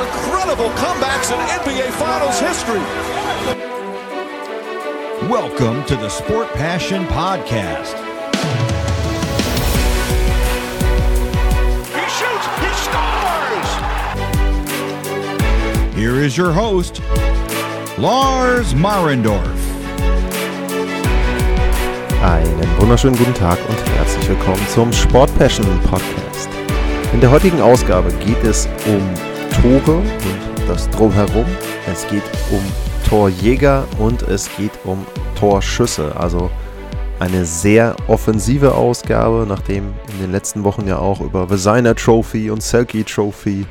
incredible comebacks in NBA Finals history. Welcome to the Sport Passion Podcast. He shoots, he scores! Here is your host, Lars Marendorf. Einen wunderschönen guten Tag und herzlich willkommen zum Sport Passion Podcast. In der heutigen Ausgabe geht es um Tore und das Drumherum. Es geht um Torjäger und es geht um Torschüsse. Also eine sehr offensive Ausgabe, nachdem in den letzten Wochen ja auch über Designer Trophy und Selkie Trophy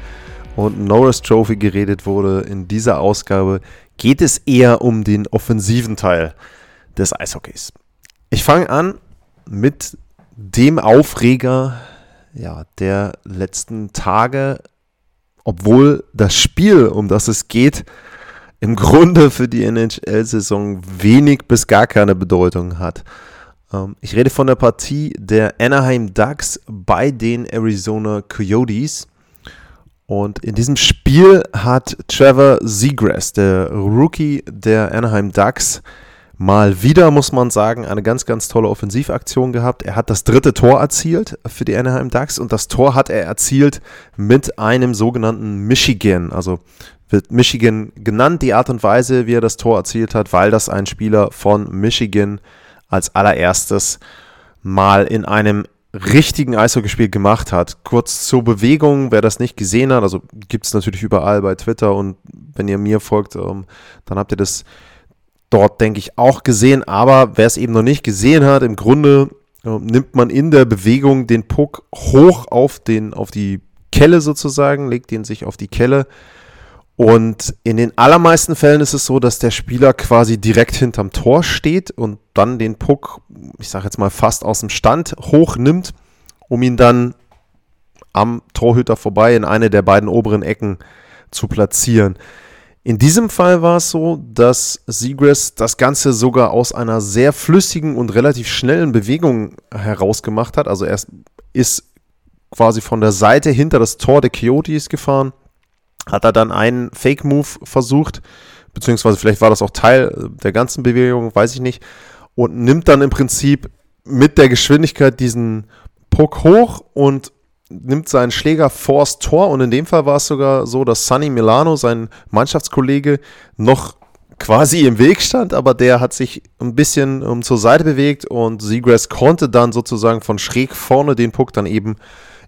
und Norris Trophy geredet wurde. In dieser Ausgabe geht es eher um den offensiven Teil des Eishockeys. Ich fange an mit dem Aufreger ja, der letzten Tage, obwohl das Spiel, um das es geht, im Grunde für die NHL-Saison wenig bis gar keine Bedeutung hat. Ähm, ich rede von der Partie der Anaheim Ducks bei den Arizona Coyotes. Und in diesem Spiel hat Trevor Seagrass, der Rookie der Anaheim Ducks, mal wieder, muss man sagen, eine ganz, ganz tolle Offensivaktion gehabt. Er hat das dritte Tor erzielt für die Anaheim Ducks und das Tor hat er erzielt mit einem sogenannten Michigan. Also wird Michigan genannt, die Art und Weise, wie er das Tor erzielt hat, weil das ein Spieler von Michigan als allererstes mal in einem richtigen Eishockeyspiel gemacht hat. Kurz zur Bewegung, wer das nicht gesehen hat, also gibt es natürlich überall bei Twitter und wenn ihr mir folgt, ähm, dann habt ihr das dort, denke ich, auch gesehen. Aber wer es eben noch nicht gesehen hat, im Grunde äh, nimmt man in der Bewegung den Puck hoch auf, den, auf die Kelle sozusagen, legt ihn sich auf die Kelle. Und in den allermeisten Fällen ist es so, dass der Spieler quasi direkt hinterm Tor steht und dann den Puck, ich sage jetzt mal fast aus dem Stand, hochnimmt, um ihn dann am Torhüter vorbei in eine der beiden oberen Ecken zu platzieren. In diesem Fall war es so, dass Seagrass das Ganze sogar aus einer sehr flüssigen und relativ schnellen Bewegung herausgemacht hat. Also er ist quasi von der Seite hinter das Tor der Coyotes gefahren, hat er dann einen Fake-Move versucht, beziehungsweise vielleicht war das auch Teil der ganzen Bewegung, weiß ich nicht, und nimmt dann im Prinzip mit der Geschwindigkeit diesen Puck hoch und nimmt seinen Schläger vors Tor und in dem Fall war es sogar so, dass Sunny Milano, sein Mannschaftskollege, noch quasi im Weg stand, aber der hat sich ein bisschen um, zur Seite bewegt und Seagrass konnte dann sozusagen von schräg vorne den Puck dann eben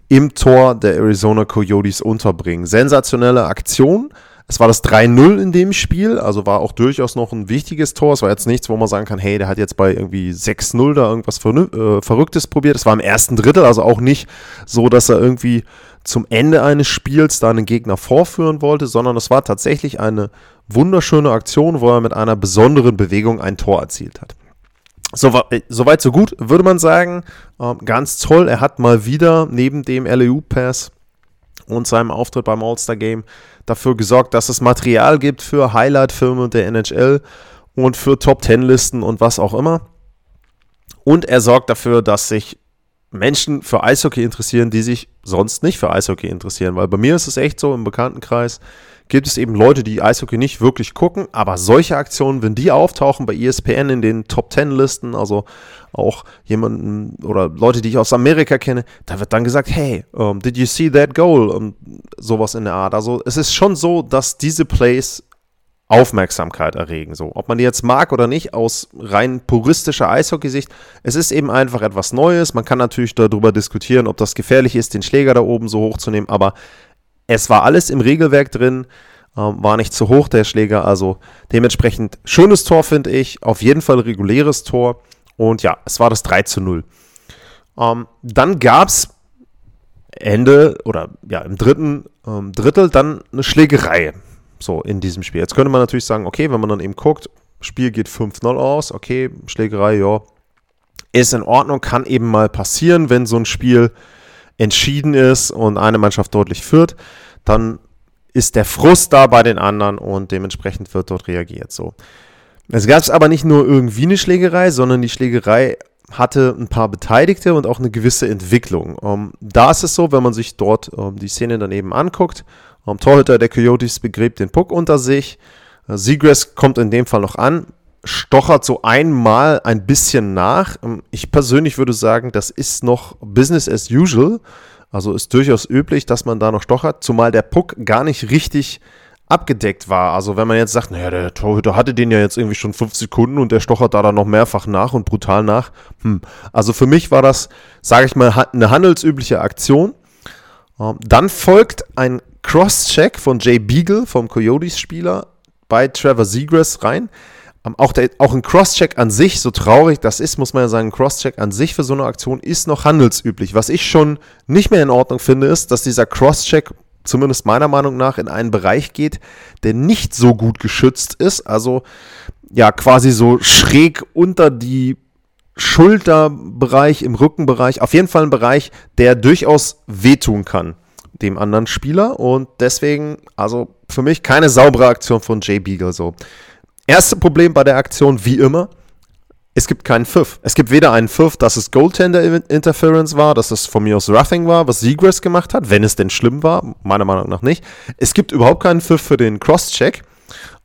im Tor der Arizona Coyotes unterbringen. Sensationelle Aktion. Es war das 3-0 in dem Spiel, also war auch durchaus noch ein wichtiges Tor. Es war jetzt nichts, wo man sagen kann, hey, der hat jetzt bei irgendwie 6-0 da irgendwas äh, Verrücktes probiert. Es war im ersten Drittel, also auch nicht so, dass er irgendwie zum Ende eines Spiels da einen Gegner vorführen wollte, sondern es war tatsächlich eine wunderschöne Aktion, wo er mit einer besonderen Bewegung ein Tor erzielt hat. Soweit, soweit so gut, würde man sagen. Ähm, ganz toll. Er hat mal wieder neben dem LEU-Pass und seinem Auftritt beim All-Star Game dafür gesorgt, dass es Material gibt für Highlight-Filme der NHL und für Top-10-Listen und was auch immer. Und er sorgt dafür, dass sich Menschen für Eishockey interessieren, die sich sonst nicht für Eishockey interessieren. Weil bei mir ist es echt so, im Bekanntenkreis gibt es eben Leute, die Eishockey nicht wirklich gucken, aber solche Aktionen, wenn die auftauchen bei ESPN in den Top 10 Listen, also auch jemanden oder Leute, die ich aus Amerika kenne, da wird dann gesagt, hey, um, did you see that goal? Und sowas in der Art. Also es ist schon so, dass diese Plays Aufmerksamkeit erregen. So, ob man die jetzt mag oder nicht, aus rein puristischer Eishockey-Sicht, es ist eben einfach etwas Neues. Man kann natürlich darüber diskutieren, ob das gefährlich ist, den Schläger da oben so hoch zu nehmen, aber es war alles im Regelwerk drin, ähm, war nicht zu hoch der Schläger, also dementsprechend schönes Tor, finde ich, auf jeden Fall reguläres Tor. Und ja, es war das 3 zu 0. Ähm, dann gab es Ende oder ja im dritten ähm, Drittel dann eine Schlägerei. So in diesem Spiel. Jetzt könnte man natürlich sagen, okay, wenn man dann eben guckt, Spiel geht 5-0 aus, okay, Schlägerei, ja, ist in Ordnung, kann eben mal passieren, wenn so ein Spiel entschieden ist und eine Mannschaft deutlich führt, dann ist der Frust da bei den anderen und dementsprechend wird dort reagiert. So. Es gab aber nicht nur irgendwie eine Schlägerei, sondern die Schlägerei hatte ein paar Beteiligte und auch eine gewisse Entwicklung. Ähm, da ist es so, wenn man sich dort ähm, die Szene daneben anguckt, Ähm, Torhüter der Coyotes begräbt den Puck unter sich. Äh, Seagrass kommt in dem Fall noch an, stochert so einmal ein bisschen nach. Ich persönlich würde sagen, das ist noch Business as usual. Also ist durchaus üblich, dass man da noch stochert, zumal der Puck gar nicht richtig abgedeckt war. Also wenn man jetzt sagt, naja, der Torhüter hatte den ja jetzt irgendwie schon fünf Sekunden und der stochert da dann noch mehrfach nach und brutal nach. Hm. Also für mich war das, sage ich mal, eine handelsübliche Aktion. Ähm, dann folgt ein Cross-Check von Jay Beagle, vom Coyotes-Spieler, bei Trevor Seagrass rein. Ähm, auch, der, auch ein Cross-Check an sich, so traurig das ist, muss man ja sagen, ein Cross-Check an sich für so eine Aktion ist noch handelsüblich. Was ich schon nicht mehr in Ordnung finde, ist, dass dieser Cross-Check zumindest meiner Meinung nach, in einen Bereich geht, der nicht so gut geschützt ist. Also ja, quasi so schräg unter die Schulterbereich, im Rückenbereich. Auf jeden Fall ein Bereich, der durchaus wehtun kann dem anderen Spieler. Und deswegen, also für mich keine saubere Aktion von Jay Beagle so. Erste Problem bei der Aktion, wie immer, es gibt keinen Pfiff. Es gibt weder einen Pfiff, dass es Goaltender-Interference war, dass es von mir aus Roughing war, was Seagrass gemacht hat, wenn es denn schlimm war, meiner Meinung nach nicht. Es gibt überhaupt keinen Pfiff für den Cross-Check.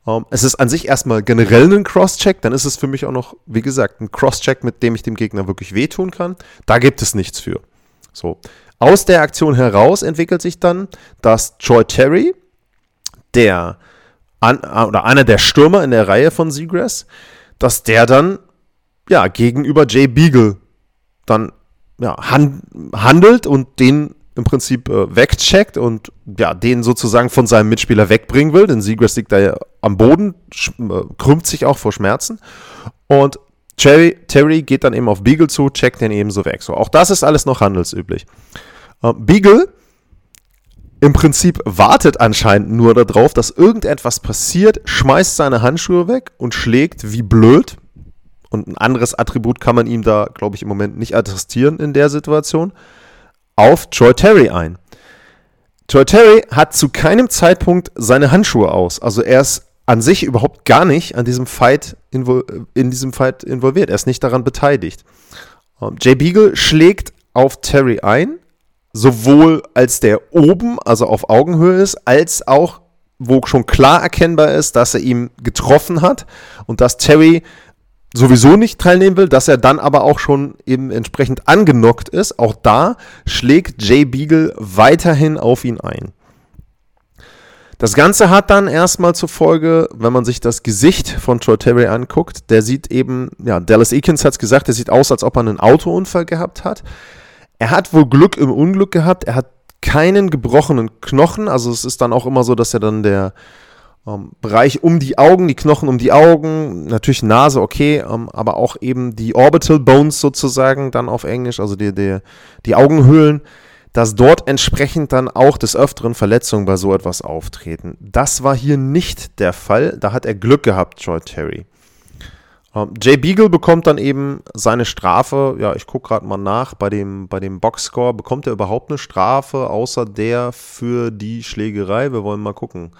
Ähm, es ist an sich erstmal generell ein Cross-Check, dann ist es für mich auch noch, wie gesagt, ein Cross-Check, mit dem ich dem Gegner wirklich wehtun kann. Da gibt es nichts für. So. Aus der Aktion heraus entwickelt sich dann, dass Troy Terry, der an, oder einer der Stürmer in der Reihe von Seagrass, dass der dann ja, gegenüber Jay Beagle dann ja, hand, handelt und den im Prinzip äh, wegcheckt und ja, den sozusagen von seinem Mitspieler wegbringen will, denn Seagrass liegt da ja am Boden, äh, krümmt sich auch vor Schmerzen und Terry, Terry geht dann eben auf Beagle zu, checkt den ebenso weg. So, auch das ist alles noch handelsüblich. Äh, Beagle im Prinzip wartet anscheinend nur darauf, dass irgendetwas passiert, schmeißt seine Handschuhe weg und schlägt wie blöd und ein anderes Attribut kann man ihm da, glaube ich, im Moment nicht attestieren in der Situation, auf Troy Terry ein. Troy Terry hat zu keinem Zeitpunkt seine Handschuhe aus. Also er ist an sich überhaupt gar nicht an diesem Fight in diesem Fight involviert. Er ist nicht daran beteiligt. Ähm, Jay Beagle schlägt auf Terry ein, sowohl als der oben, also auf Augenhöhe ist, als auch, wo schon klar erkennbar ist, dass er ihn getroffen hat und dass Terry sowieso nicht teilnehmen will, dass er dann aber auch schon eben entsprechend angenockt ist. Auch da schlägt Jay Beagle weiterhin auf ihn ein. Das Ganze hat dann erstmal zur Folge, wenn man sich das Gesicht von Troy Terry anguckt, der sieht eben, ja, Dallas Eakins hat es gesagt, der sieht aus, als ob er einen Autounfall gehabt hat. Er hat wohl Glück im Unglück gehabt, er hat keinen gebrochenen Knochen, also es ist dann auch immer so, dass er dann der, ähm, Bereich um die Augen, die Knochen um die Augen, natürlich Nase, okay, ähm, aber auch eben die Orbital Bones sozusagen, dann auf Englisch, also die, die, die Augenhöhlen, dass dort entsprechend dann auch des Öfteren Verletzungen bei so etwas auftreten. Das war hier nicht der Fall, da hat er Glück gehabt, Troy Terry. Ähm, Jay Beagle bekommt dann eben seine Strafe, ja, ich gucke gerade mal nach, bei dem, bei dem Boxscore, bekommt er überhaupt eine Strafe, außer der für die Schlägerei? Wir wollen mal gucken.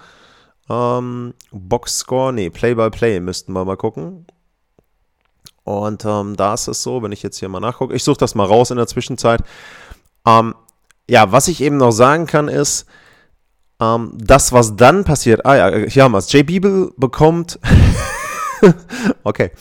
Ähm, Boxscore, nee, Play-by-Play müssten wir mal gucken. Und ähm, da ist es so, wenn ich jetzt hier mal nachgucke, ich suche das mal raus in der Zwischenzeit. Ähm, ja, was ich eben noch sagen kann, ist, ähm, das, was dann passiert, ah ja, hier haben wir es. Jay Bibel bekommt okay.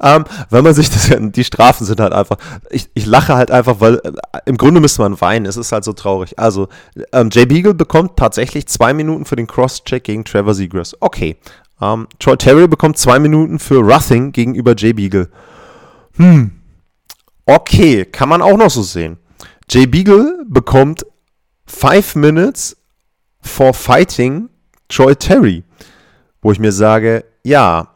Ähm, wenn man sich das, die Strafen sind halt einfach, ich, ich lache halt einfach, weil äh, im Grunde müsste man weinen, es ist halt so traurig. Also, ähm, Jay Beagle bekommt tatsächlich zwei Minuten für den Cross-Check gegen Trevor Seagrass. Okay. Ähm, Troy Terry bekommt zwei Minuten für Ruthing gegenüber Jay Beagle. Hm. Okay, kann man auch noch so sehen. Jay Beagle bekommt five minutes for fighting Troy Terry. Wo ich mir sage, ja,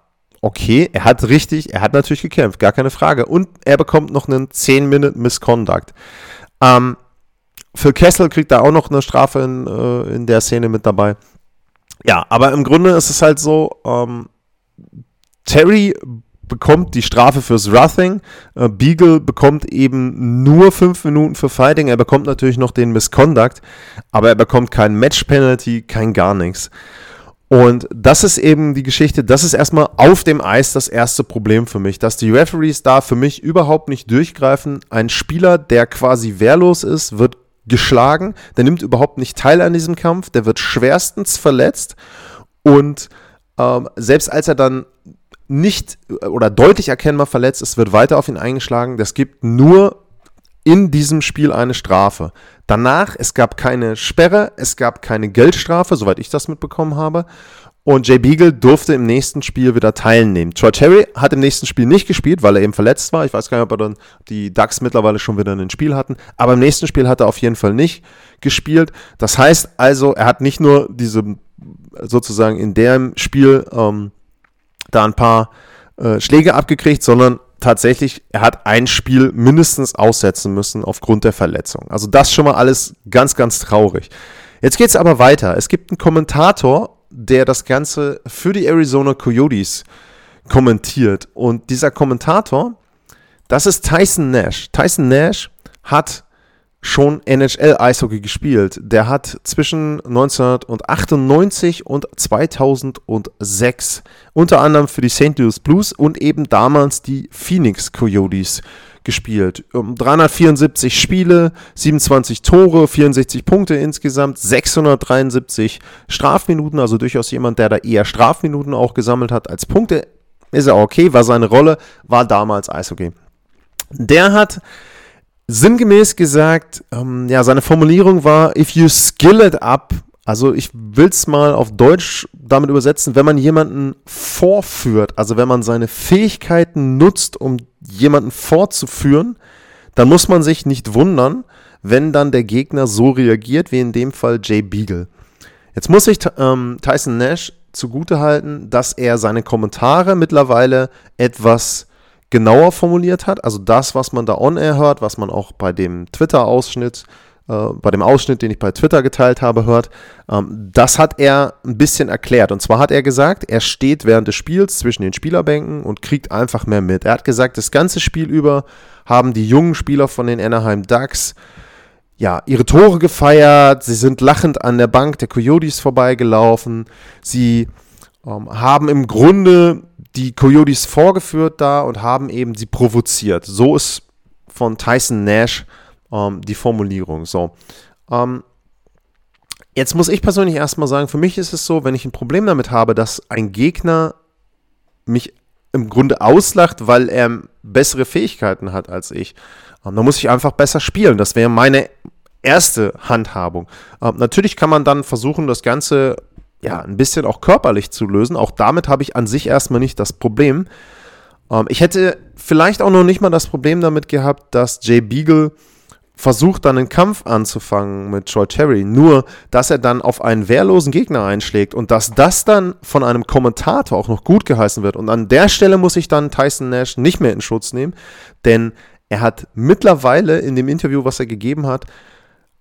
okay, er hat richtig, er hat natürlich gekämpft, gar keine Frage. Und er bekommt noch einen 10-Minute Misconduct. Ähm, Phil Kessel kriegt da auch noch eine Strafe in, äh, in der Szene mit dabei. Ja, aber im Grunde ist es halt so, ähm, Terry bekommt die Strafe fürs Ruthing, äh, Beagle bekommt eben nur 5 Minuten für Fighting, er bekommt natürlich noch den Misconduct, aber er bekommt kein Match Penalty, kein gar nichts. Und das ist eben die Geschichte, das ist erstmal auf dem Eis das erste Problem für mich, dass die Referees da für mich überhaupt nicht durchgreifen. Ein Spieler, der quasi wehrlos ist, wird geschlagen, der nimmt überhaupt nicht teil an diesem Kampf, der wird schwerstens verletzt und ähm, selbst als er dann nicht oder deutlich erkennbar verletzt ist, wird weiter auf ihn eingeschlagen. Das gibt nur in diesem Spiel eine Strafe. Danach, es gab keine Sperre, es gab keine Geldstrafe, soweit ich das mitbekommen habe. Und Jay Beagle durfte im nächsten Spiel wieder teilnehmen. Troy Terry hat im nächsten Spiel nicht gespielt, weil er eben verletzt war. Ich weiß gar nicht, ob er dann die Ducks mittlerweile schon wieder ein Spiel hatten. Aber im nächsten Spiel hat er auf jeden Fall nicht gespielt. Das heißt also, er hat nicht nur diese sozusagen in dem Spiel ähm, da ein paar äh, Schläge abgekriegt, sondern tatsächlich, er hat ein Spiel mindestens aussetzen müssen aufgrund der Verletzung. Also das schon mal alles ganz, ganz traurig. Jetzt geht es aber weiter. Es gibt einen Kommentator, der das Ganze für die Arizona Coyotes kommentiert. Und dieser Kommentator, das ist Tyson Nash. Tyson Nash hat schon NHL-Eishockey gespielt. Der hat zwischen 1998 und 2006 unter anderem für die St. Louis Blues und eben damals die Phoenix Coyotes gespielt. 374 Spiele, 27 Tore, 64 Punkte insgesamt, 673 Strafminuten, also durchaus jemand, der da eher Strafminuten auch gesammelt hat als Punkte. Ist er okay, war seine Rolle, war damals Eishockey. Der hat sinngemäß gesagt, ähm, ja, seine Formulierung war, if you skill it up, also ich will es mal auf Deutsch damit übersetzen, wenn man jemanden vorführt, also wenn man seine Fähigkeiten nutzt, um jemanden vorzuführen, dann muss man sich nicht wundern, wenn dann der Gegner so reagiert, wie in dem Fall Jay Beagle. Jetzt muss ich ähm, Tyson Nash zugutehalten, dass er seine Kommentare mittlerweile etwas genauer formuliert hat. Also das, was man da on-air hört, was man auch bei dem Twitter-Ausschnitt, äh, bei dem Ausschnitt, den ich bei Twitter geteilt habe, hört, ähm, das hat er ein bisschen erklärt. Und zwar hat er gesagt, er steht während des Spiels zwischen den Spielerbänken und kriegt einfach mehr mit. Er hat gesagt, das ganze Spiel über haben die jungen Spieler von den Anaheim Ducks ja, ihre Tore gefeiert, sie sind lachend an der Bank der Coyotes vorbeigelaufen, sie ähm, haben im Grunde die Coyotes vorgeführt da und haben eben sie provoziert. So ist von Tyson Nash ähm, die Formulierung. So. Ähm, jetzt muss ich persönlich erstmal sagen, für mich ist es so, wenn ich ein Problem damit habe, dass ein Gegner mich im Grunde auslacht, weil er bessere Fähigkeiten hat als ich, ähm, dann muss ich einfach besser spielen. Das wäre meine erste Handhabung. Ähm, natürlich kann man dann versuchen, das Ganze ja, ein bisschen auch körperlich zu lösen. Auch damit habe ich an sich erstmal nicht das Problem. Ähm, ich hätte vielleicht auch noch nicht mal das Problem damit gehabt, dass Jay Beagle versucht dann einen Kampf anzufangen mit Troy Terry, nur dass er dann auf einen wehrlosen Gegner einschlägt und dass das dann von einem Kommentator auch noch gut geheißen wird. Und an der Stelle muss ich dann Tyson Nash nicht mehr in Schutz nehmen, denn er hat mittlerweile in dem Interview, was er gegeben hat,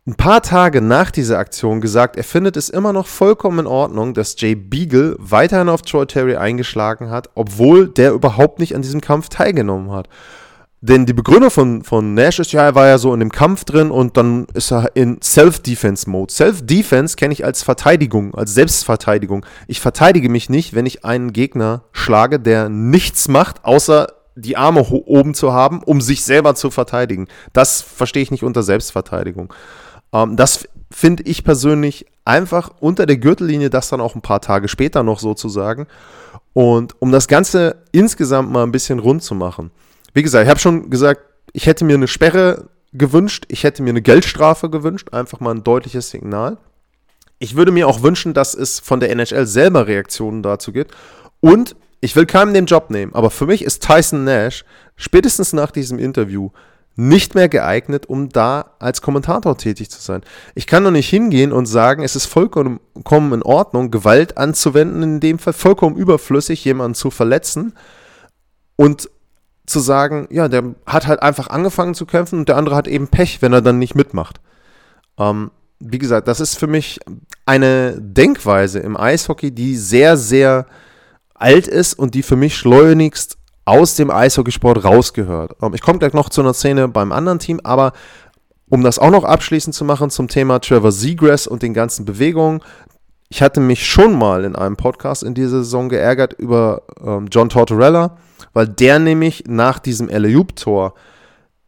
ein paar Tage nach dieser Aktion gesagt, er findet es immer noch vollkommen in Ordnung, dass Jay Beagle weiterhin auf Troy Terry eingeschlagen hat, obwohl der überhaupt nicht an diesem Kampf teilgenommen hat. Denn die Begründung von, von Nash ist ja, er war ja so in dem Kampf drin und dann ist er in Self-Defense-Mode. Self-Defense kenne ich als Verteidigung, als Selbstverteidigung. Ich verteidige mich nicht, wenn ich einen Gegner schlage, der nichts macht, außer die Arme oben zu haben, um sich selber zu verteidigen. Das verstehe ich nicht unter Selbstverteidigung. Ähm, das finde ich persönlich einfach unter der Gürtellinie, das dann auch ein paar Tage später noch sozusagen. Und um das Ganze insgesamt mal ein bisschen rund zu machen. Wie gesagt, ich habe schon gesagt, ich hätte mir eine Sperre gewünscht, ich hätte mir eine Geldstrafe gewünscht, einfach mal ein deutliches Signal. Ich würde mir auch wünschen, dass es von der NHL selber Reaktionen dazu gibt. Und ich will keinem den Job nehmen, aber für mich ist Tyson Nash spätestens nach diesem Interview nicht mehr geeignet, um da als Kommentator tätig zu sein. Ich kann doch nicht hingehen und sagen, es ist vollkommen in Ordnung, Gewalt anzuwenden, in dem Fall vollkommen überflüssig, jemanden zu verletzen und zu sagen, ja, der hat halt einfach angefangen zu kämpfen und der andere hat eben Pech, wenn er dann nicht mitmacht. Ähm, wie gesagt, das ist für mich eine Denkweise im Eishockey, die sehr, sehr alt ist und die für mich schleunigst aus dem Eishockeysport rausgehört. Ähm, ich komme gleich noch zu einer Szene beim anderen Team, aber um das auch noch abschließend zu machen zum Thema Trevor Seagrass und den ganzen Bewegungen. Ich hatte mich schon mal in einem Podcast in dieser Saison geärgert über ähm, John Tortorella, weil der nämlich nach diesem LAUP-Tor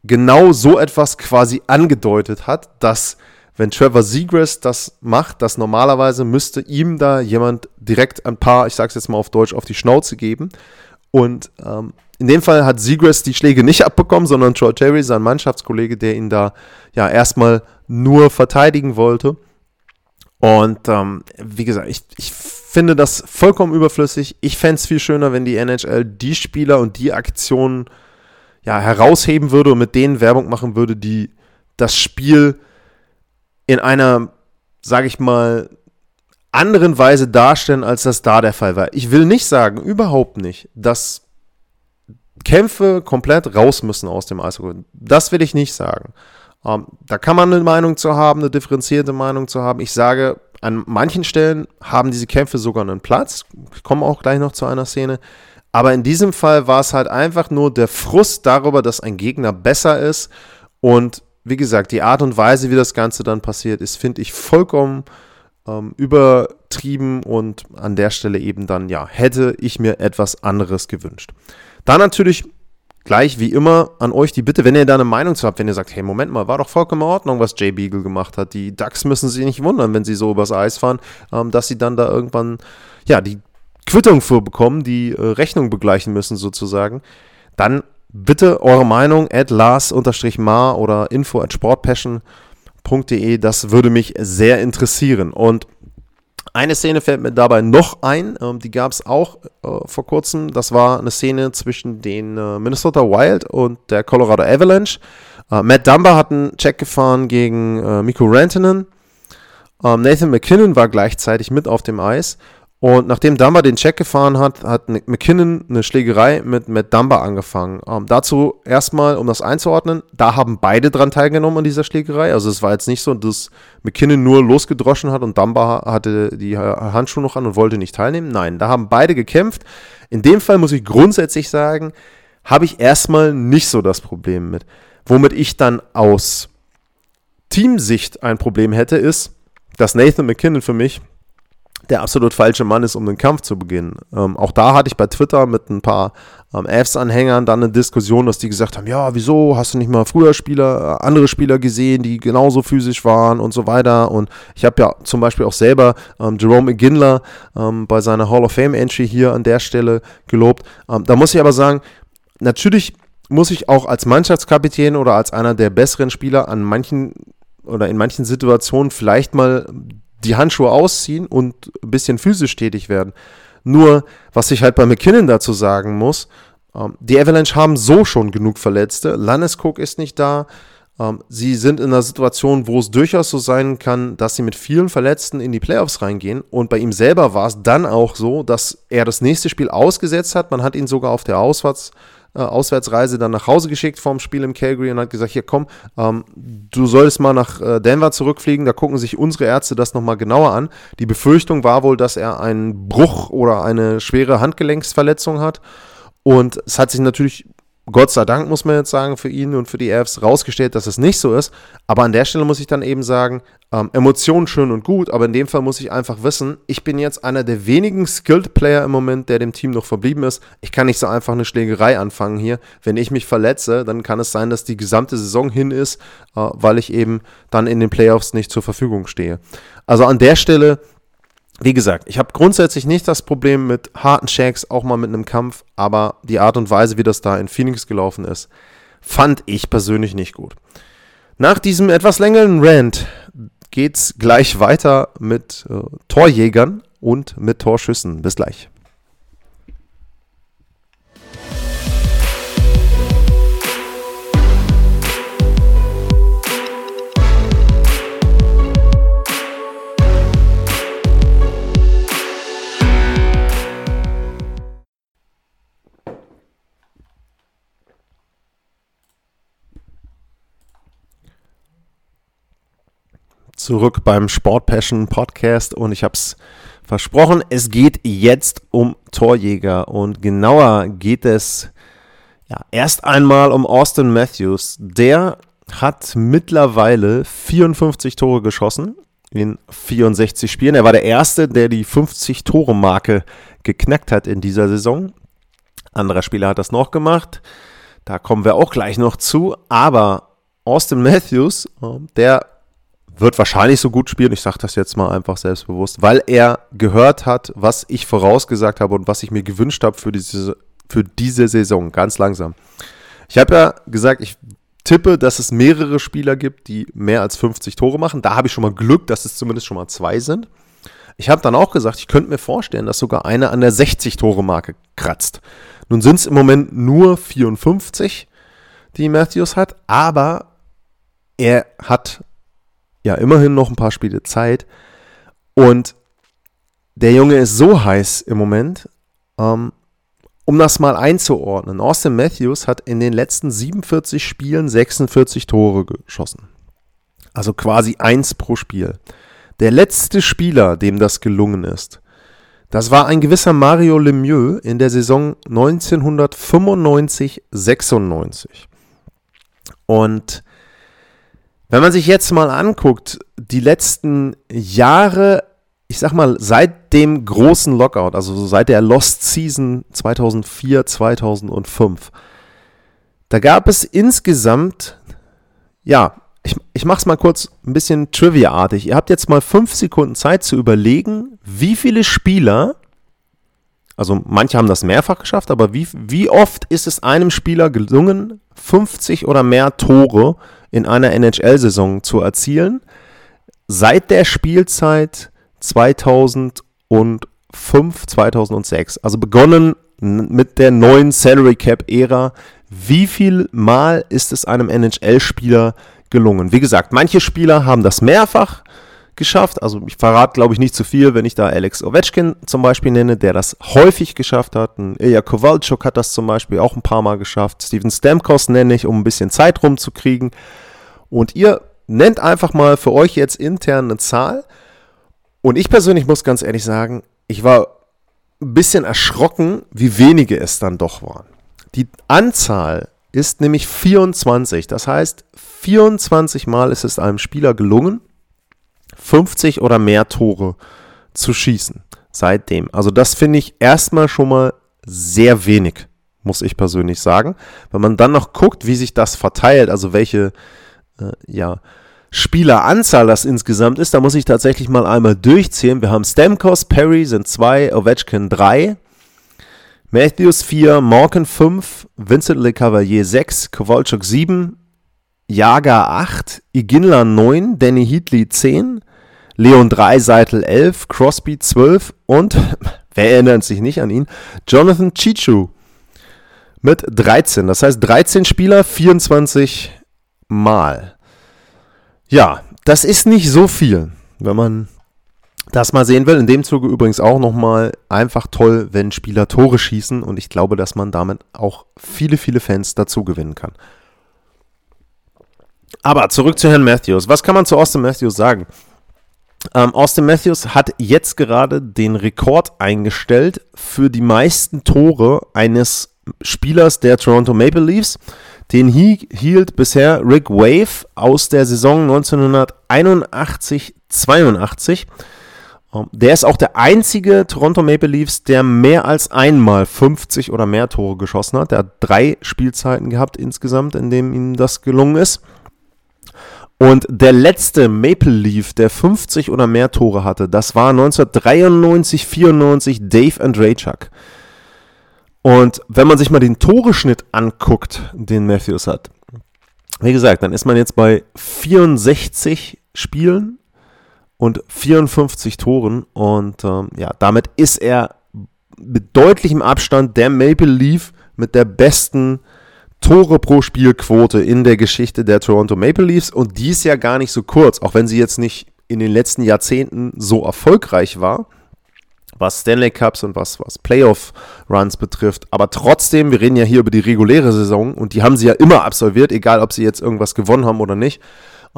genau so etwas quasi angedeutet hat, dass wenn Trevor Seagrass das macht, dass normalerweise müsste ihm da jemand direkt ein paar, ich sag's jetzt mal auf Deutsch, auf die Schnauze geben. Und ähm, in dem Fall hat Seagrass die Schläge nicht abbekommen, sondern Troy Terry, sein Mannschaftskollege, der ihn da ja erstmal nur verteidigen wollte. Und ähm, wie gesagt, ich, ich finde das vollkommen überflüssig. Ich fände es viel schöner, wenn die NHL die Spieler und die Aktionen ja, herausheben würde und mit denen Werbung machen würde, die das Spiel in einer, sage ich mal, anderen Weise darstellen, als das da der Fall war. Ich will nicht sagen, überhaupt nicht, dass Kämpfe komplett raus müssen aus dem Eishockey. Das will ich nicht sagen. Ähm, da kann man eine Meinung zu haben, eine differenzierte Meinung zu haben. Ich sage, an manchen Stellen haben diese Kämpfe sogar einen Platz. Ich komme auch gleich noch zu einer Szene. Aber in diesem Fall war es halt einfach nur der Frust darüber, dass ein Gegner besser ist und wie gesagt, die Art und Weise, wie das Ganze dann passiert ist, finde ich vollkommen ähm, übertrieben und an der Stelle eben dann, ja, hätte ich mir etwas anderes gewünscht. Da natürlich gleich wie immer an euch die Bitte, wenn ihr da eine Meinung zu habt, wenn ihr sagt, hey, Moment mal, war doch vollkommen in Ordnung, was Jay Beagle gemacht hat. Die Ducks müssen sich nicht wundern, wenn sie so übers Eis fahren, ähm, dass sie dann da irgendwann, ja, die Quittung für bekommen, die äh, Rechnung begleichen müssen sozusagen. Dann bitte eure Meinung at Lars-Mar oder info at sportpassion.de. Das würde mich sehr interessieren. Und eine Szene fällt mir dabei noch ein, ähm, die gab es auch äh, vor kurzem. Das war eine Szene zwischen den äh, Minnesota Wild und der Colorado Avalanche. Äh, Matt Dumba hat einen Check gefahren gegen Mikko Rantanen. Ähm, Nathan McKinnon war gleichzeitig mit auf dem Eis und nachdem Dumba den Check gefahren hat, hat McKinnon eine Schlägerei mit, mit Dumba angefangen. Ähm, dazu erstmal, um das einzuordnen, da haben beide dran teilgenommen an dieser Schlägerei. Also es war jetzt nicht so, dass McKinnon nur losgedroschen hat und Dumba hatte die Handschuhe noch an und wollte nicht teilnehmen. Nein, da haben beide gekämpft. In dem Fall muss ich grundsätzlich sagen, habe ich erstmal nicht so das Problem mit. Womit ich dann aus Teamsicht ein Problem hätte, ist, dass Nathan McKinnon für mich der absolut falsche Mann ist, um den Kampf zu beginnen. Ähm, auch da hatte ich bei Twitter mit ein paar ähm, Fs-Anhängern dann eine Diskussion, dass die gesagt haben, ja, wieso, hast du nicht mal früher Spieler, äh, andere Spieler gesehen, die genauso physisch waren und so weiter. Und ich habe ja zum Beispiel auch selber ähm, Jerome McGinler ähm, bei seiner Hall of Fame-Entry hier an der Stelle gelobt. Ähm, da muss ich aber sagen, natürlich muss ich auch als Mannschaftskapitän oder als einer der besseren Spieler an manchen oder in manchen Situationen vielleicht mal die Handschuhe ausziehen und ein bisschen physisch tätig werden. Nur, was ich halt bei McKinnon dazu sagen muss, ähm, die Avalanche haben so schon genug Verletzte. Landeskog ist nicht da. Ähm, sie sind in einer Situation, wo es durchaus so sein kann, dass sie mit vielen Verletzten in die Playoffs reingehen. Und bei ihm selber war es dann auch so, dass er das nächste Spiel ausgesetzt hat. Man hat ihn sogar auf der Auswärts- äh, Auswärtsreise dann nach Hause geschickt vom Spiel im Calgary und hat gesagt, hier komm, ähm, du solltest mal nach äh, Denver zurückfliegen, da gucken sich unsere Ärzte das nochmal genauer an. Die Befürchtung war wohl, dass er einen Bruch oder eine schwere Handgelenksverletzung hat. Und es hat sich natürlich Gott sei Dank muss man jetzt sagen, für ihn und für die Avs rausgestellt, dass es nicht so ist. Aber an der Stelle muss ich dann eben sagen, ähm, Emotionen schön und gut, aber in dem Fall muss ich einfach wissen, ich bin jetzt einer der wenigen Skilled Player im Moment, der dem Team noch verblieben ist. Ich kann nicht so einfach eine Schlägerei anfangen hier. Wenn ich mich verletze, dann kann es sein, dass die gesamte Saison hin ist, äh, weil ich eben dann in den Playoffs nicht zur Verfügung stehe. Also an der Stelle wie gesagt, ich habe grundsätzlich nicht das Problem mit harten Shakes, auch mal mit einem Kampf, aber die Art und Weise, wie das da in Phoenix gelaufen ist, fand ich persönlich nicht gut. Nach diesem etwas längeren Rant geht's gleich weiter mit äh, Torjägern und mit Torschüssen. Bis gleich. Zurück beim Sport Passion Podcast und ich habe es versprochen, es geht jetzt um Torjäger und genauer geht es ja, erst einmal um Austin Matthews. Der hat mittlerweile 54 Tore geschossen in 64 Spielen. Er war der Erste, der die 50-Tore-Marke geknackt hat in dieser Saison. Anderer Spieler hat das noch gemacht. Da kommen wir auch gleich noch zu. Aber Austin Matthews, ähm, der wird wahrscheinlich so gut spielen. Ich sage das jetzt mal einfach selbstbewusst, weil er gehört hat, was ich vorausgesagt habe und was ich mir gewünscht habe für diese, für diese Saison. Ganz langsam. Ich habe ja gesagt, ich tippe, dass es mehrere Spieler gibt, die mehr als 50 Tore machen. Da habe ich schon mal Glück, dass es zumindest schon mal zwei sind. Ich habe dann auch gesagt, ich könnte mir vorstellen, dass sogar einer an der 60-Tore-Marke kratzt. Nun sind es im Moment nur 54, die Matthews hat, aber er hat ja immerhin noch ein paar Spiele Zeit. Und der Junge ist so heiß im Moment. Ähm, um das mal einzuordnen, Austin Matthews hat in den letzten 47 Spielen 46 Tore geschossen. Also quasi eins pro Spiel. Der letzte Spieler, dem das gelungen ist, das war ein gewisser Mario Lemieux in der Saison 1995-96. Und wenn man sich jetzt mal anguckt, die letzten Jahre, ich sag mal, seit dem großen Lockout, also seit der Lost Season 2004, 2005, da gab es insgesamt, ja, ich, ich mache mal kurz ein bisschen trivia-artig. Ihr habt jetzt mal fünf Sekunden Zeit zu überlegen, wie viele Spieler, also manche haben das mehrfach geschafft, aber wie, wie oft ist es einem Spieler gelungen, 50 oder mehr Tore in einer NHL-Saison zu erzielen, seit der Spielzeit 2005, 2006. Also begonnen mit der neuen Salary Cap-Ära. Wie viel Mal ist es einem NHL-Spieler gelungen? Wie gesagt, manche Spieler haben das mehrfach geschafft. Also ich verrate, glaube ich, nicht zu viel, wenn ich da Alex Ovechkin zum Beispiel nenne, der das häufig geschafft hat. Ein Ilya Kowalczuk hat das zum Beispiel auch ein paar Mal geschafft. Steven Stamkos nenne ich, um ein bisschen Zeit rumzukriegen. Und ihr nennt einfach mal für euch jetzt intern eine Zahl. Und ich persönlich muss ganz ehrlich sagen, ich war ein bisschen erschrocken, wie wenige es dann doch waren. Die Anzahl ist nämlich 24. Das heißt, 24 Mal ist es einem Spieler gelungen, 50 oder mehr Tore zu schießen seitdem. Also das finde ich erstmal schon mal sehr wenig, muss ich persönlich sagen. Wenn man dann noch guckt, wie sich das verteilt, also welche äh, ja, Spieleranzahl das insgesamt ist, da muss ich tatsächlich mal einmal durchzählen. Wir haben Stamkos, Perry sind zwei, Ovechkin drei, Matthews 4, Morgan 5, Vincent LeCavalier 6, Kowalczuk 7, Jager 8, Iginla 9, Danny Heatley 10, Leon Dreiseitel 11, Crosby 12 und, wer erinnert sich nicht an ihn, Jonathan Chichu mit 13. Das heißt 13 Spieler, 24 Mal. Ja, das ist nicht so viel, wenn man das mal sehen will. In dem Zuge übrigens auch nochmal einfach toll, wenn Spieler Tore schießen und ich glaube, dass man damit auch viele, viele Fans dazu gewinnen kann. Aber zurück zu Herrn Matthews. Was kann man zu Austin Matthews sagen? Ähm, Austin Matthews hat jetzt gerade den Rekord eingestellt für die meisten Tore eines Spielers der Toronto Maple Leafs. Den hielt bisher Rick Wave aus der Saison 1981-82. Ähm, der ist auch der einzige Toronto Maple Leafs, der mehr als einmal 50 oder mehr Tore geschossen hat. Der hat drei Spielzeiten gehabt insgesamt, in denen ihm das gelungen ist. Und der letzte Maple Leaf, der 50 oder mehr Tore hatte, das war 1993, 94 Dave Andrachuk. Und wenn man sich mal den Toreschnitt anguckt, den Matthews hat, wie gesagt, dann ist man jetzt bei 64 Spielen und 54 Toren. Und ähm, ja, damit ist er mit deutlichem Abstand der Maple Leaf mit der besten Tore pro Spielquote in der Geschichte der Toronto Maple Leafs und die ist ja gar nicht so kurz, auch wenn sie jetzt nicht in den letzten Jahrzehnten so erfolgreich war, was Stanley Cups und was, was Playoff-Runs betrifft. Aber trotzdem, wir reden ja hier über die reguläre Saison und die haben sie ja immer absolviert, egal ob sie jetzt irgendwas gewonnen haben oder nicht.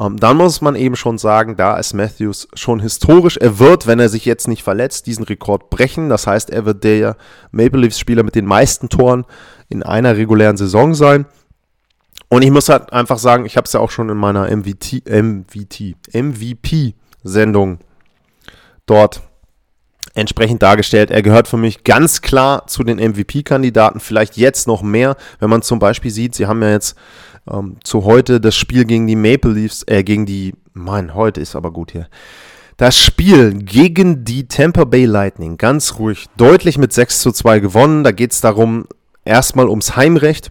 Ähm, dann muss man eben schon sagen, da ist Matthews schon historisch. Er wird, wenn er sich jetzt nicht verletzt, diesen Rekord brechen. Das heißt, er wird der Maple Leafs-Spieler mit den meisten Toren in einer regulären Saison sein. Und ich muss halt einfach sagen, ich habe es ja auch schon in meiner MVT, MVT, MVP-Sendung dort entsprechend dargestellt. Er gehört für mich ganz klar zu den MVP-Kandidaten, vielleicht jetzt noch mehr, wenn man zum Beispiel sieht, sie haben ja jetzt ähm, zu heute das Spiel gegen die Maple Leafs, äh, gegen die, mein, heute ist aber gut hier. Das Spiel gegen die Tampa Bay Lightning, ganz ruhig, deutlich mit 6 zu 2 gewonnen. Da geht es darum, erstmal ums Heimrecht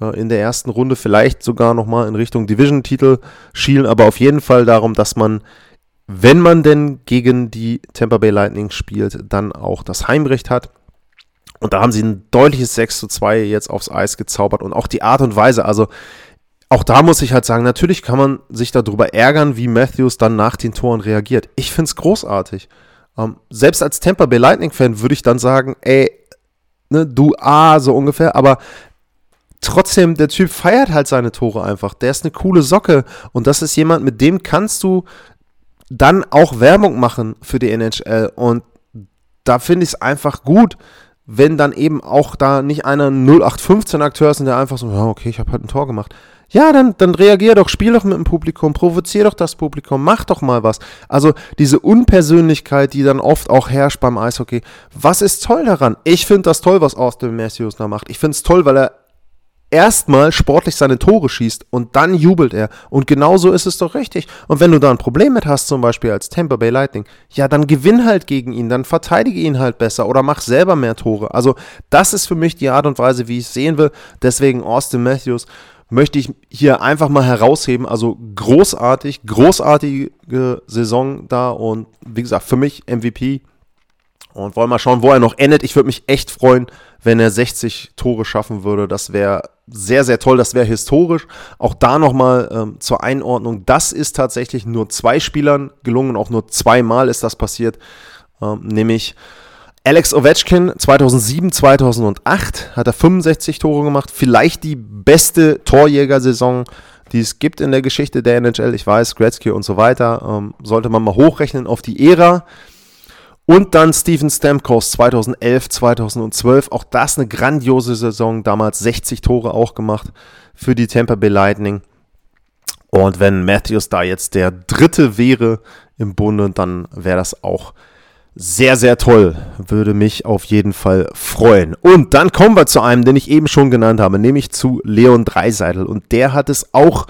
äh, in der ersten Runde, vielleicht sogar nochmal in Richtung Division-Titel schielen, aber auf jeden Fall darum, dass man wenn man denn gegen die Tampa Bay Lightning spielt, dann auch das Heimrecht hat. Und da haben sie ein deutliches 6 zu 2 jetzt aufs Eis gezaubert und auch die Art und Weise, also auch da muss ich halt sagen, natürlich kann man sich darüber ärgern, wie Matthews dann nach den Toren reagiert. Ich finde es großartig. Ähm, selbst als Tampa Bay Lightning-Fan würde ich dann sagen, ey, ne, du A, so ungefähr, aber trotzdem, der Typ feiert halt seine Tore einfach. Der ist eine coole Socke und das ist jemand, mit dem kannst du dann auch Werbung machen für die NHL. Und da finde ich es einfach gut, wenn dann eben auch da nicht einer 0815-Akteur ist und der einfach so, ja, okay, ich habe halt ein Tor gemacht. Ja, dann, dann reagier doch, spiel doch mit dem Publikum, provozier doch das Publikum, mach doch mal was. Also diese Unpersönlichkeit, die dann oft auch herrscht beim Eishockey. Was ist toll daran? Ich finde das toll, was Austin Matthews da macht. Ich finde es toll, weil er erstmal sportlich seine Tore schießt und dann jubelt er. Und genau so ist es doch richtig. Und wenn du da ein Problem mit hast, zum Beispiel als Tampa Bay Lightning, ja, dann gewinn halt gegen ihn, dann verteidige ihn halt besser oder mach selber mehr Tore. Also, das ist für mich die Art und Weise, wie ich es sehen will. Deswegen Austin Matthews möchte ich hier einfach mal herausheben. Also großartig, großartige Saison da und wie gesagt, für mich MVP. Und wollen mal schauen, wo er noch endet. Ich würde mich echt freuen, wenn er 60 Tore schaffen würde. Das wäre sehr, sehr toll. Das wäre historisch. Auch da nochmal ähm, zur Einordnung. Das ist tatsächlich nur zwei Spielern gelungen. Auch nur zweimal ist das passiert. Ähm, nämlich Alex Ovechkin 2007, 2008 hat er 65 Tore gemacht. Vielleicht die beste Torjägersaison, die es gibt in der Geschichte der NHL. Ich weiß, Gretzky und so weiter. Ähm, sollte man mal hochrechnen auf die Ära. Und dann Steven Stamkos 2011, 2012. Auch das eine grandiose Saison. Damals 60 Tore auch gemacht für die Tampa Bay Lightning. Und wenn Matthews da jetzt der Dritte wäre im Bunde, dann wäre das auch sehr, sehr toll. Würde mich auf jeden Fall freuen. Und dann kommen wir zu einem, den ich eben schon genannt habe, nämlich zu Leon Dreiseitel. Und der hat es auch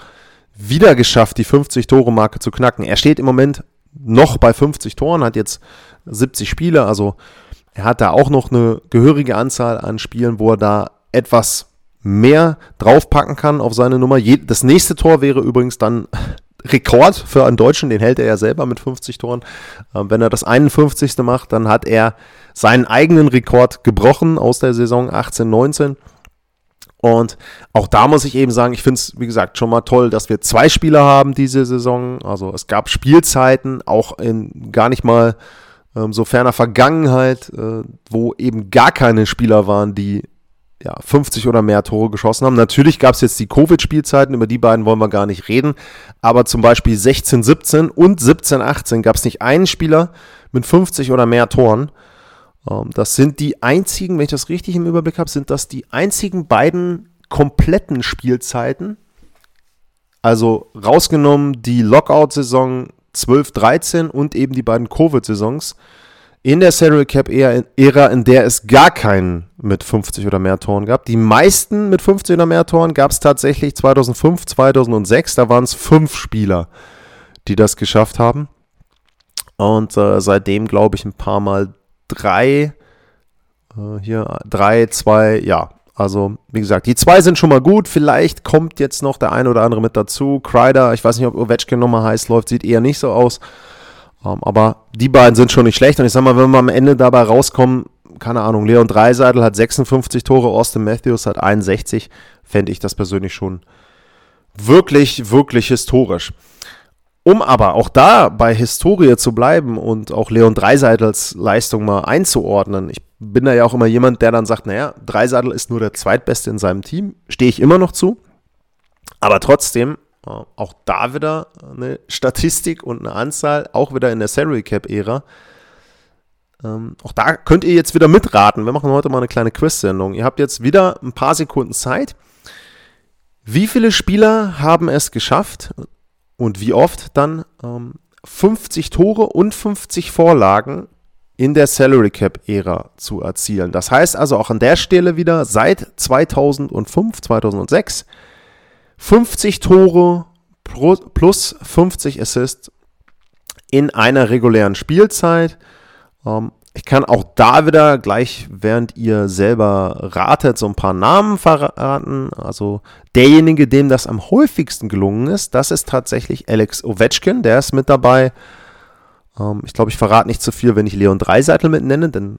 wieder geschafft, die 50-Tore-Marke zu knacken. Er steht im Moment noch bei 50 Toren, hat jetzt 70 Spiele, also er hat da auch noch eine gehörige Anzahl an Spielen, wo er da etwas mehr draufpacken kann auf seine Nummer. Das nächste Tor wäre übrigens dann Rekord für einen Deutschen, den hält er ja selber mit 50 Toren. Ähm, wenn er das 51. macht, dann hat er seinen eigenen Rekord gebrochen aus der Saison 18-19. Und auch da muss ich eben sagen, ich finde es, wie gesagt, schon mal toll, dass wir zwei Spieler haben diese Saison. Also es gab Spielzeiten, auch in gar nicht mal ähm, so ferner Vergangenheit, äh, wo eben gar keine Spieler waren, die ja, 50 oder mehr Tore geschossen haben. Natürlich gab es jetzt die Covid-Spielzeiten, über die beiden wollen wir gar nicht reden. Aber zum Beispiel 16, 17 und 17, 18 gab es nicht einen Spieler mit 50 oder mehr Toren. Ähm, das sind die einzigen, wenn ich das richtig im Überblick habe, sind das die einzigen beiden kompletten Spielzeiten. Also rausgenommen die Lockout-Saison 12, 13 und eben die beiden Covid-Saisons in der Salary Cap Ära, in der es gar keinen mit 50 oder mehr Toren gab. Die meisten mit 50 oder mehr Toren gab es tatsächlich 2005, 2006. Da waren es fünf Spieler, die das geschafft haben. Und äh, seitdem glaube ich ein paar Mal drei, äh, hier drei, zwei, ja. Also, wie gesagt, die zwei sind schon mal gut. Vielleicht kommt jetzt noch der eine oder andere mit dazu. Kreider, ich weiß nicht, ob Ovechkin nochmal heiß läuft, sieht eher nicht so aus. Um, ähm, aber die beiden sind schon nicht schlecht. Und ich sag mal, wenn wir am Ende dabei rauskommen, keine Ahnung, Leon Dreiseitel hat 56 Tore, Austin Matthews hat 61, fände ich das persönlich schon wirklich, wirklich historisch. Um aber auch da bei Historie zu bleiben und auch Leon Dreiseitels Leistung mal einzuordnen, ich bin da ja auch immer jemand, der dann sagt, naja, Dreiseitel ist nur der Zweitbeste in seinem Team, stehe ich immer noch zu. Aber trotzdem, auch da wieder eine Statistik und eine Anzahl, auch wieder in der Salary Cap-Ära. Ähm, auch da könnt ihr jetzt wieder mitraten. Wir machen heute mal eine kleine Quiz-Sendung. Ihr habt jetzt wieder ein paar Sekunden Zeit. Wie viele Spieler haben es geschafft, und wie oft dann ähm, 50 Tore und 50 Vorlagen in der Salary Cap Ära zu erzielen. Das heißt also auch an der Stelle wieder seit 2005, 2006 50 Tore plus 50 Assists in einer regulären Spielzeit. Ähm, ich kann auch da wieder gleich, während ihr selber ratet, so ein paar Namen verraten. Also derjenige, dem das am häufigsten gelungen ist, das ist tatsächlich Alex Ovechkin. Der ist mit dabei. Ähm, ich glaube, ich verrate nicht zu viel, wenn ich Leon Dreiseitel mit nenne, denn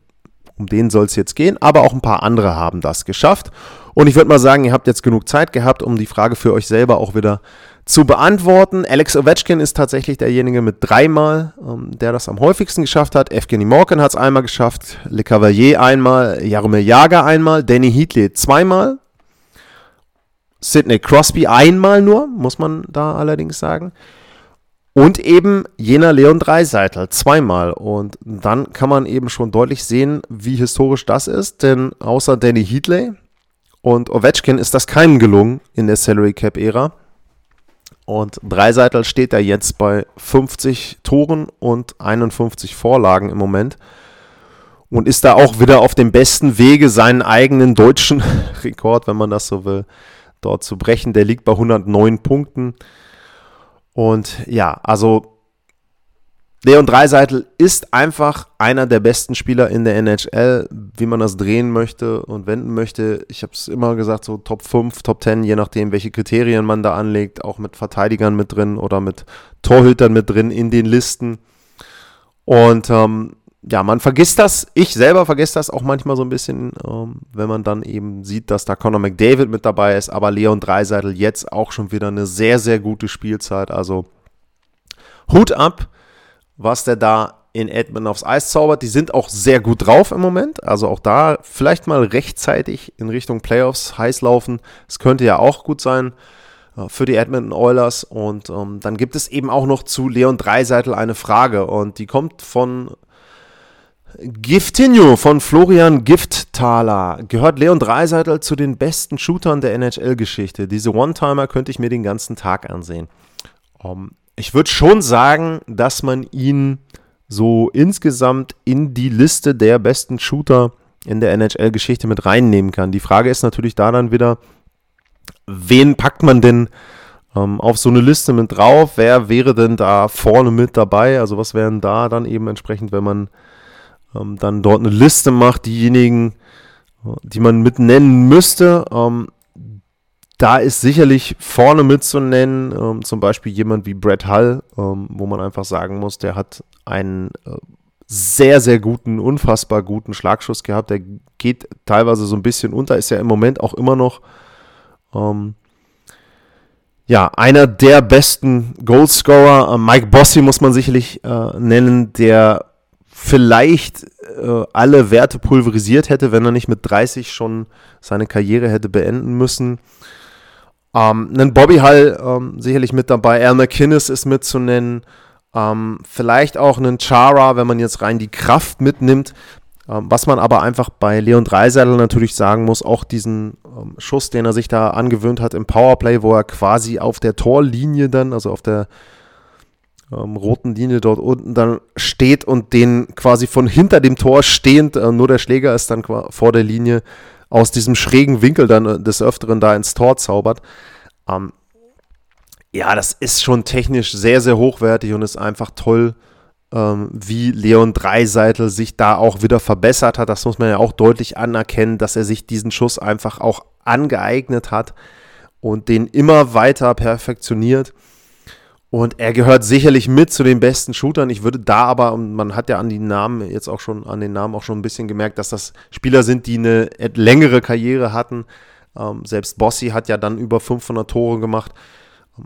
um den soll es jetzt gehen. Aber auch ein paar andere haben das geschafft. Und ich würde mal sagen, ihr habt jetzt genug Zeit gehabt, um die Frage für euch selber auch wieder zu beantworten. Alex Ovechkin ist tatsächlich derjenige mit dreimal, ähm, der das am häufigsten geschafft hat. Evgeny Morgan hat es einmal geschafft, Le Cavalier einmal, Jaromir Jager einmal, Danny Heatley zweimal, Sidney Crosby einmal nur, muss man da allerdings sagen. Und eben jener Leon Dreiseitel zweimal. Und dann kann man eben schon deutlich sehen, wie historisch das ist, denn außer Danny Heatley und Ovechkin ist das keinem gelungen in der Salary Cap Ära. Und Dreiseitel steht da jetzt bei 50 Toren und 51 Vorlagen im Moment. Und ist da auch wieder auf dem besten Wege, seinen eigenen deutschen Rekord, wenn man das so will, dort zu brechen. Der liegt bei 109 Punkten. Und ja, also Leon Dreiseitel ist einfach einer der besten Spieler in der NHL, wie man das drehen möchte und wenden möchte. Ich habe es immer gesagt, so Top 5, Top 10, je nachdem, welche Kriterien man da anlegt, auch mit Verteidigern mit drin oder mit Torhütern mit drin in den Listen. Und ähm, ja, man vergisst das, ich selber vergesse das auch manchmal so ein bisschen, ähm, wenn man dann eben sieht, dass da Conor McDavid mit dabei ist, aber Leon Dreiseitel jetzt auch schon wieder eine sehr, sehr gute Spielzeit. Also Hut ab was der da in Edmund aufs Eis zaubert. Die sind auch sehr gut drauf im Moment. Also auch da vielleicht mal rechtzeitig in Richtung Playoffs heiß laufen. Es könnte ja auch gut sein äh, für die Edmonton Oilers. Und ähm, dann gibt es eben auch noch zu Leon Dreiseitel eine Frage. Und die kommt von Giftinho, von Florian Gifttaler. Gehört Leon Dreiseitel zu den besten Shootern der NHL-Geschichte? Diese One-Timer könnte ich mir den ganzen Tag ansehen. Um, ähm, ich würde schon sagen, dass man ihn so insgesamt in die Liste der besten Shooter in der NHL-Geschichte mit reinnehmen kann. Die Frage ist natürlich da dann wieder, wen packt man denn ähm, auf so eine Liste mit drauf? Wer wäre denn da vorne mit dabei? Also was wären da dann eben entsprechend, wenn man ähm, dann dort eine Liste macht, diejenigen, die man mit nennen müsste? Ähm, da ist sicherlich vorne mitzunennen, ähm, zum Beispiel jemand wie Brett Hull, ähm, wo man einfach sagen muss, der hat einen äh, sehr, sehr guten, unfassbar guten Schlagschuss gehabt. Der geht teilweise so ein bisschen unter, ist ja im Moment auch immer noch ähm, ja, einer der besten Goalscorer. Äh, Mike Bossy muss man sicherlich äh, nennen, der vielleicht äh, alle Werte pulverisiert hätte, wenn er nicht mit 30 schon seine Karriere hätte beenden müssen. Ähm, einen Bobby Hall ähm, sicherlich mit dabei. Al McInnes ist mitzunennen. Ähm, vielleicht auch einen Chara, wenn man jetzt rein die Kraft mitnimmt. Ähm, was man aber einfach bei Leon Dreiseitel natürlich sagen muss, auch diesen ähm, Schuss, den er sich da angewöhnt hat im Powerplay, wo er quasi auf der Torlinie dann, also auf der ähm, roten Linie dort unten dann steht und den quasi von hinter dem Tor stehend, äh, nur der Schläger ist dann vor der Linie, aus diesem schrägen Winkel dann äh, des Öfteren da ins Tor zaubert. Ähm, ja, das ist schon technisch sehr, sehr hochwertig und ist einfach toll, ähm, wie Leon Dreiseitel sich da auch wieder verbessert hat. Das muss man ja auch deutlich anerkennen, dass er sich diesen Schuss einfach auch angeeignet hat und den immer weiter perfektioniert. Und er gehört sicherlich mit zu den besten Shootern. Ich würde da aber, und man hat ja an die Namen jetzt auch schon, an den Namen auch schon ein bisschen gemerkt, dass das Spieler sind, die eine längere Karriere hatten. Ähm, selbst Bossi hat ja dann über 500 Tore gemacht.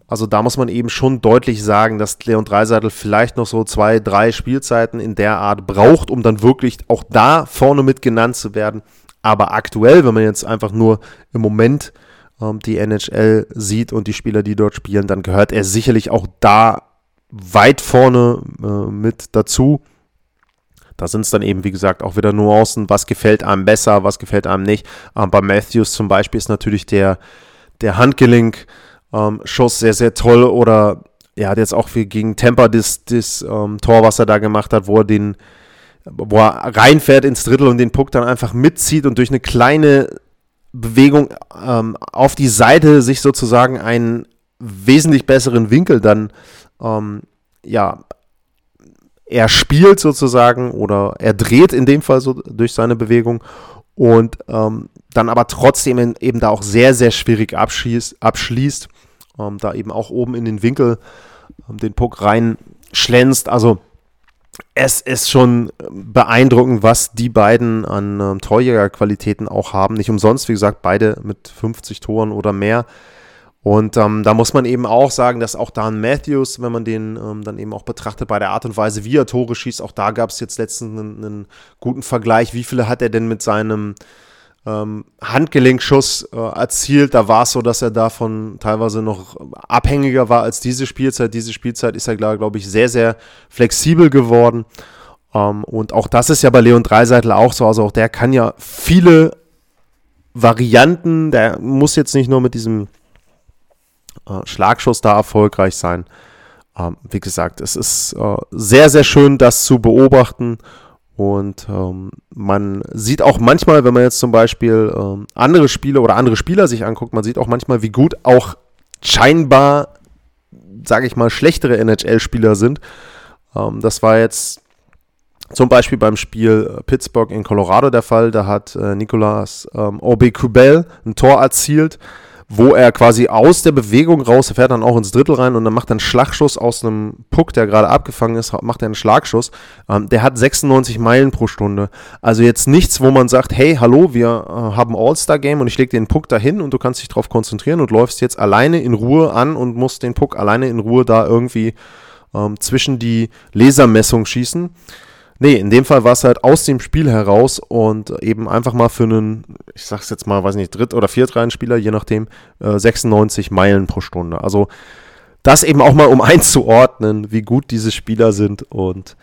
Also da muss man eben schon deutlich sagen, dass Leon Dreiseitel vielleicht noch so zwei, drei Spielzeiten in der Art braucht, um dann wirklich auch da vorne mit genannt zu werden. Aber aktuell, wenn man jetzt einfach nur im Moment ähm, die NHL sieht und die Spieler, die dort spielen, dann gehört er sicherlich auch da weit vorne äh, mit dazu. Da sind es dann eben, wie gesagt, auch wieder Nuancen, was gefällt einem besser, was gefällt einem nicht. Ähm, bei Matthews zum Beispiel ist natürlich der, der Handgelenk-Schuss ähm, sehr, sehr toll. Oder er hat jetzt auch gegen Tampa das, das ähm, Tor, was er da gemacht hat, wo er den wo er reinfährt ins Drittel und den Puck dann einfach mitzieht und durch eine kleine Bewegung ähm, auf die Seite sich sozusagen einen wesentlich besseren Winkel dann ähm, ja er spielt sozusagen oder er dreht in dem Fall so durch seine Bewegung und ähm, dann aber trotzdem in, eben da auch sehr, sehr schwierig abschließt, abschließt ähm, da eben auch oben in den Winkel ähm, den Puck rein schlänzt. Also es ist schon beeindruckend, was die beiden an ähm, Torjägerqualitäten auch haben. Nicht umsonst, wie gesagt, beide mit 50 Toren oder mehr. Und ähm, da muss man eben auch sagen, dass auch Dan Matthews, wenn man den ähm, dann eben auch betrachtet bei der Art und Weise, wie er Tore schießt, auch da gab es jetzt letztens einen, einen, guten Vergleich. Wie viele hat er denn mit seinem ähm, Handgelenkschuss äh, erzielt? Da war es so, dass er davon teilweise noch abhängiger war als diese Spielzeit. Diese Spielzeit ist er, glaube ich, sehr, sehr flexibel geworden. Ähm, und auch das ist ja bei Leon Dreiseitel auch so. Also auch der kann ja viele Varianten, der muss jetzt nicht nur mit diesem äh, Schlagschuss da erfolgreich sein. Ähm, wie gesagt, es ist äh, sehr, sehr schön, das zu beobachten. Und ähm, man sieht auch manchmal, wenn man jetzt zum Beispiel ähm, andere Spiele oder andere Spieler sich anguckt, man sieht auch manchmal, wie gut auch scheinbar, sage ich mal, schlechtere NHL-Spieler sind. Ähm, das war jetzt zum Beispiel beim Spiel äh, Pittsburgh in Colorado der Fall. Da hat äh, Nicolas ähm, Aubé-Kubel ein Tor erzielt wo er quasi aus der Bewegung raus, fährt dann auch ins Drittel rein und dann macht er einen Schlagschuss aus einem Puck, der gerade abgefangen ist, macht er einen Schlagschuss. Ähm, der hat 96 Meilen pro Stunde. Also jetzt nichts, wo man sagt, hey, hallo, wir äh, haben All-Star-Game und ich lege den Puck dahin und du kannst dich darauf konzentrieren und läufst jetzt alleine in Ruhe an und musst den Puck alleine in Ruhe da irgendwie ähm, zwischen die Lasermessung schießen. Nee, in dem Fall war es halt aus dem Spiel heraus und eben einfach mal für einen, ich sag's jetzt mal, weiß nicht, Dritt- oder Viertreihenspieler, je nachdem, äh, 96 Meilen pro Stunde. Also das eben auch mal, um einzuordnen, wie gut diese Spieler sind und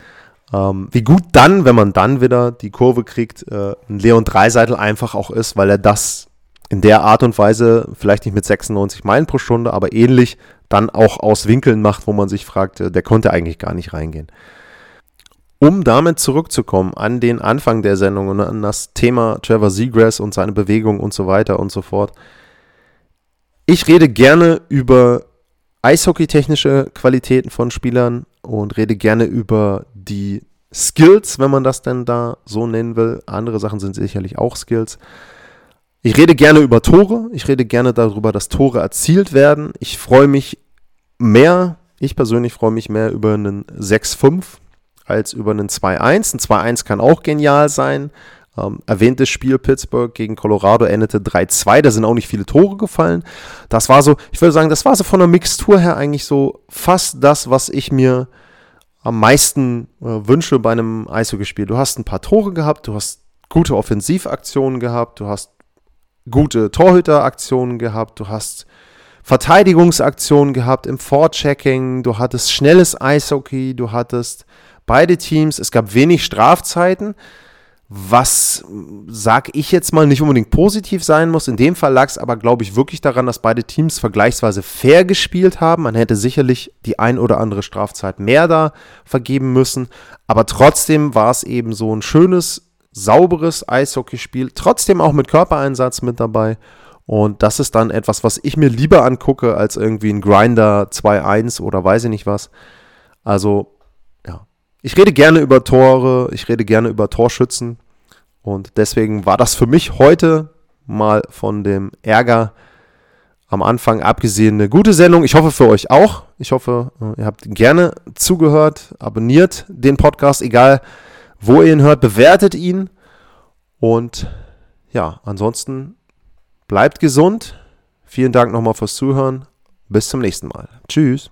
ähm, wie gut dann, wenn man dann wieder die Kurve kriegt, äh, ein Leon Dreiseitel einfach auch ist, weil er das in der Art und Weise, vielleicht nicht mit 96 Meilen pro Stunde, aber ähnlich dann auch aus Winkeln macht, wo man sich fragt, äh, der konnte eigentlich gar nicht reingehen. Um damit zurückzukommen an den Anfang der Sendung und an das Thema Trevor Seagrass und seine Bewegung und so weiter und so fort. Ich rede gerne über eishockeytechnische Qualitäten von Spielern und rede gerne über die Skills, wenn man das denn da so nennen will. Andere Sachen sind sicherlich auch Skills. Ich rede gerne über Tore. Ich rede gerne darüber, dass Tore erzielt werden. Ich freue mich mehr, ich persönlich freue mich mehr über einen 6-5 als über einen 2-1. Ein 2-1 kann auch genial sein. Ähm, erwähntes Spiel Pittsburgh gegen Colorado endete 3-2. Da sind auch nicht viele Tore gefallen. Das war so, ich würde sagen, das war so von der Mixtur her eigentlich so fast das, was ich mir am meisten äh, wünsche bei einem Eishockeyspiel. Du hast ein paar Tore gehabt, du hast gute Offensivaktionen gehabt, du hast gute Torhüteraktionen gehabt, du hast Verteidigungsaktionen gehabt im Vorchecking, du hattest schnelles Eishockey, du hattest beide Teams. Es gab wenig Strafzeiten, was, sag ich jetzt mal, nicht unbedingt positiv sein muss. In dem Fall lag es aber, glaube ich, wirklich daran, dass beide Teams vergleichsweise fair gespielt haben. Man hätte sicherlich die ein oder andere Strafzeit mehr da vergeben müssen. Aber trotzdem war es eben so ein schönes, sauberes Eishockeyspiel. Trotzdem auch mit Körpereinsatz mit dabei. Und das ist dann etwas, was ich mir lieber angucke, als irgendwie ein Grinder 2-1 oder weiß ich nicht was. Also ich rede gerne über Tore, ich rede gerne über Torschützen. Und deswegen war das für mich heute mal von dem Ärger am Anfang abgesehen eine gute Sendung. Ich hoffe für euch auch. Ich hoffe, äh, ihr habt gerne zugehört, abonniert den Podcast, egal wo ihr ihn hört, bewertet ihn. Und ja, ansonsten bleibt gesund. Vielen Dank nochmal fürs Zuhören. Bis zum nächsten Mal. Tschüss.